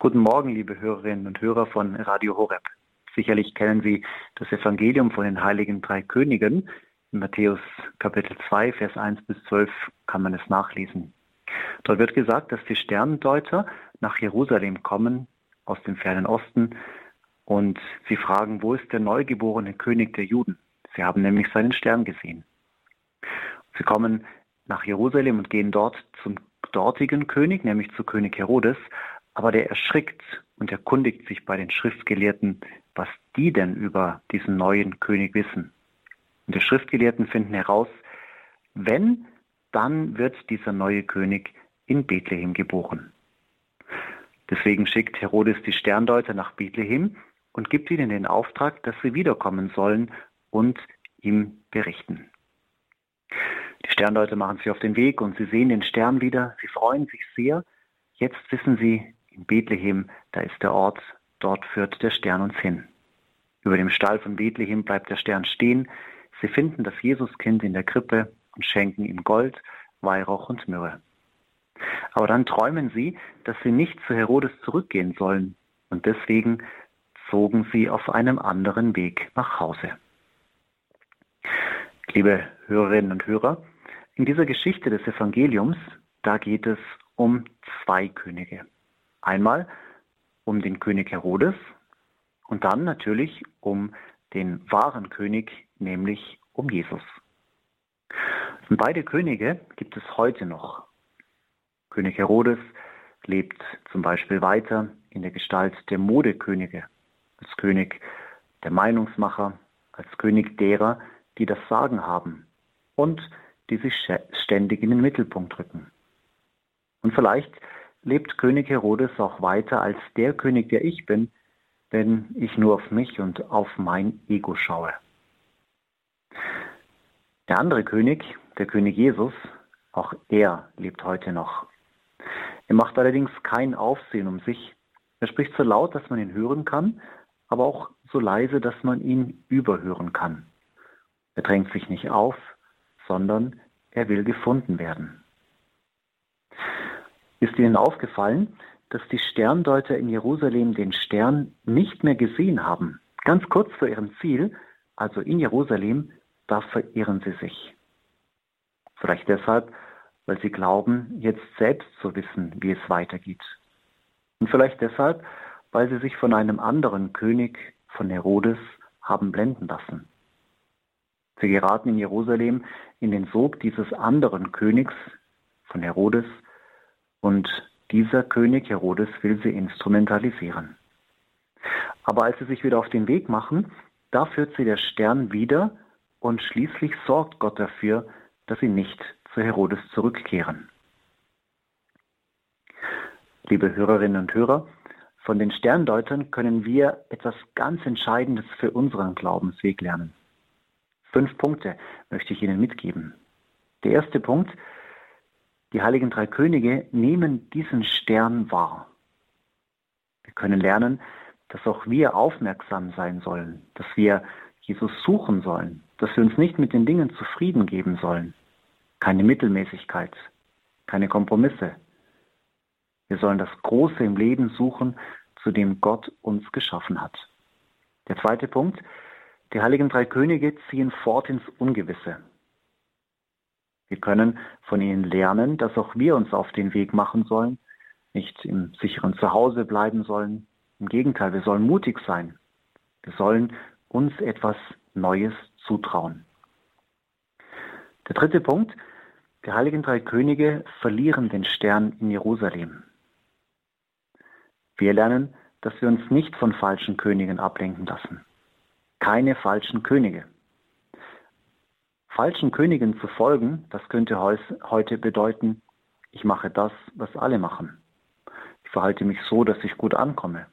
Guten Morgen, liebe Hörerinnen und Hörer von Radio Horeb. Sicherlich kennen Sie das Evangelium von den heiligen drei Königen. In Matthäus Kapitel 2, Vers 1 bis 12 kann man es nachlesen. Dort wird gesagt, dass die Sternendeuter nach Jerusalem kommen aus dem fernen Osten und sie fragen, wo ist der neugeborene König der Juden? Sie haben nämlich seinen Stern gesehen. Sie kommen nach Jerusalem und gehen dort zum dortigen König, nämlich zu König Herodes, aber der erschrickt und erkundigt sich bei den Schriftgelehrten, was die denn über diesen neuen König wissen. Und die Schriftgelehrten finden heraus, wenn, dann wird dieser neue König in Bethlehem geboren. Deswegen schickt Herodes die Sterndeuter nach Bethlehem und gibt ihnen den Auftrag, dass sie wiederkommen sollen und ihm berichten. Die Sterndeuter machen sich auf den Weg und sie sehen den Stern wieder. Sie freuen sich sehr. Jetzt wissen sie, in Bethlehem, da ist der Ort, dort führt der Stern uns hin. Über dem Stall von Bethlehem bleibt der Stern stehen. Sie finden das Jesuskind in der Krippe und schenken ihm Gold, Weihrauch und Myrrhe. Aber dann träumen sie, dass sie nicht zu Herodes zurückgehen sollen, und deswegen zogen sie auf einem anderen Weg nach Hause. Liebe Hörerinnen und Hörer, in dieser Geschichte des Evangeliums, da geht es um zwei Könige. Einmal um den König Herodes und dann natürlich um den wahren König, nämlich um Jesus. Und beide Könige gibt es heute noch. König Herodes lebt zum Beispiel weiter in der Gestalt der Modekönige, als König der Meinungsmacher, als König derer, die das Sagen haben und die sich ständig in den Mittelpunkt rücken. Und vielleicht lebt König Herodes auch weiter als der König, der ich bin, wenn ich nur auf mich und auf mein Ego schaue. Der andere König, der König Jesus, auch er lebt heute noch. Er macht allerdings kein Aufsehen um sich. Er spricht so laut, dass man ihn hören kann, aber auch so leise, dass man ihn überhören kann. Er drängt sich nicht auf, sondern er will gefunden werden. Ist Ihnen aufgefallen, dass die Sterndeuter in Jerusalem den Stern nicht mehr gesehen haben? Ganz kurz vor ihrem Ziel, also in Jerusalem, da verirren sie sich. Vielleicht deshalb, weil sie glauben, jetzt selbst zu wissen, wie es weitergeht. Und vielleicht deshalb, weil sie sich von einem anderen König, von Herodes, haben blenden lassen. Sie geraten in Jerusalem in den Sog dieses anderen Königs, von Herodes, und dieser König Herodes will sie instrumentalisieren. Aber als sie sich wieder auf den Weg machen, da führt sie der Stern wieder und schließlich sorgt Gott dafür, dass sie nicht zu Herodes zurückkehren. Liebe Hörerinnen und Hörer, von den Sterndeutern können wir etwas ganz Entscheidendes für unseren Glaubensweg lernen. Fünf Punkte möchte ich Ihnen mitgeben. Der erste Punkt, die heiligen drei Könige nehmen diesen Stern wahr. Wir können lernen, dass auch wir aufmerksam sein sollen, dass wir Jesus suchen sollen, dass wir uns nicht mit den Dingen zufrieden geben sollen. Keine Mittelmäßigkeit, keine Kompromisse. Wir sollen das Große im Leben suchen, zu dem Gott uns geschaffen hat. Der zweite Punkt, die heiligen drei Könige ziehen fort ins Ungewisse. Wir können von ihnen lernen, dass auch wir uns auf den Weg machen sollen, nicht im sicheren Zuhause bleiben sollen. Im Gegenteil, wir sollen mutig sein. Wir sollen uns etwas Neues zutrauen. Der dritte Punkt, die heiligen drei Könige verlieren den Stern in Jerusalem. Wir lernen, dass wir uns nicht von falschen Königen ablenken lassen. Keine falschen Könige falschen Königen zu folgen, das könnte heute bedeuten, ich mache das, was alle machen. Ich verhalte mich so, dass ich gut ankomme.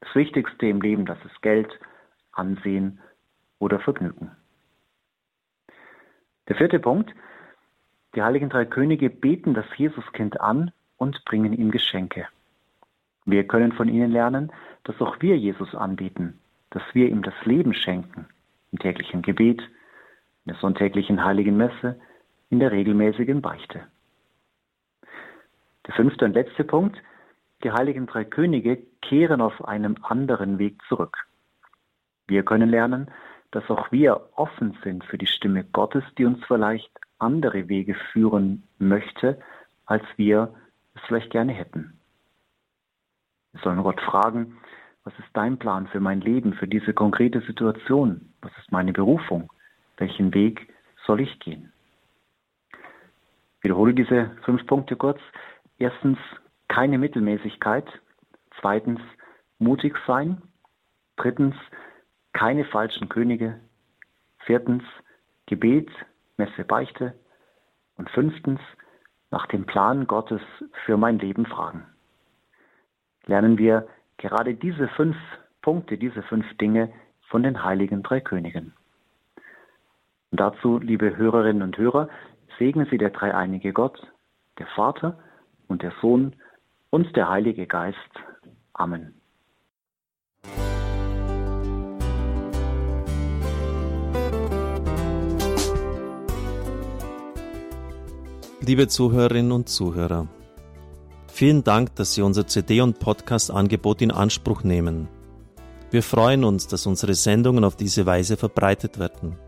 Das Wichtigste im Leben, das ist Geld, Ansehen oder Vergnügen. Der vierte Punkt, die heiligen drei Könige beten das Jesuskind an und bringen ihm Geschenke. Wir können von ihnen lernen, dass auch wir Jesus anbeten, dass wir ihm das Leben schenken, im täglichen Gebet, der sonntäglichen heiligen Messe, in der regelmäßigen Beichte. Der fünfte und letzte Punkt, die heiligen drei Könige kehren auf einem anderen Weg zurück. Wir können lernen, dass auch wir offen sind für die Stimme Gottes, die uns vielleicht andere Wege führen möchte, als wir es vielleicht gerne hätten. Wir sollen Gott fragen, was ist dein Plan für mein Leben, für diese konkrete Situation? Was ist meine Berufung? Welchen Weg soll ich gehen? Wiederhole diese fünf Punkte kurz. Erstens, keine Mittelmäßigkeit. Zweitens, mutig sein. Drittens, keine falschen Könige. Viertens, Gebet, Messe, Beichte. Und fünftens, nach dem Plan Gottes für mein Leben fragen. Lernen wir gerade diese fünf Punkte, diese fünf Dinge von den heiligen drei Königen. Und dazu, liebe Hörerinnen und Hörer, segne Sie der dreieinige Gott, der Vater und der Sohn und der Heilige Geist. Amen. Liebe Zuhörerinnen und Zuhörer, vielen Dank, dass Sie unser CD- und Podcast-Angebot in Anspruch nehmen. Wir freuen uns, dass unsere Sendungen auf diese Weise verbreitet werden.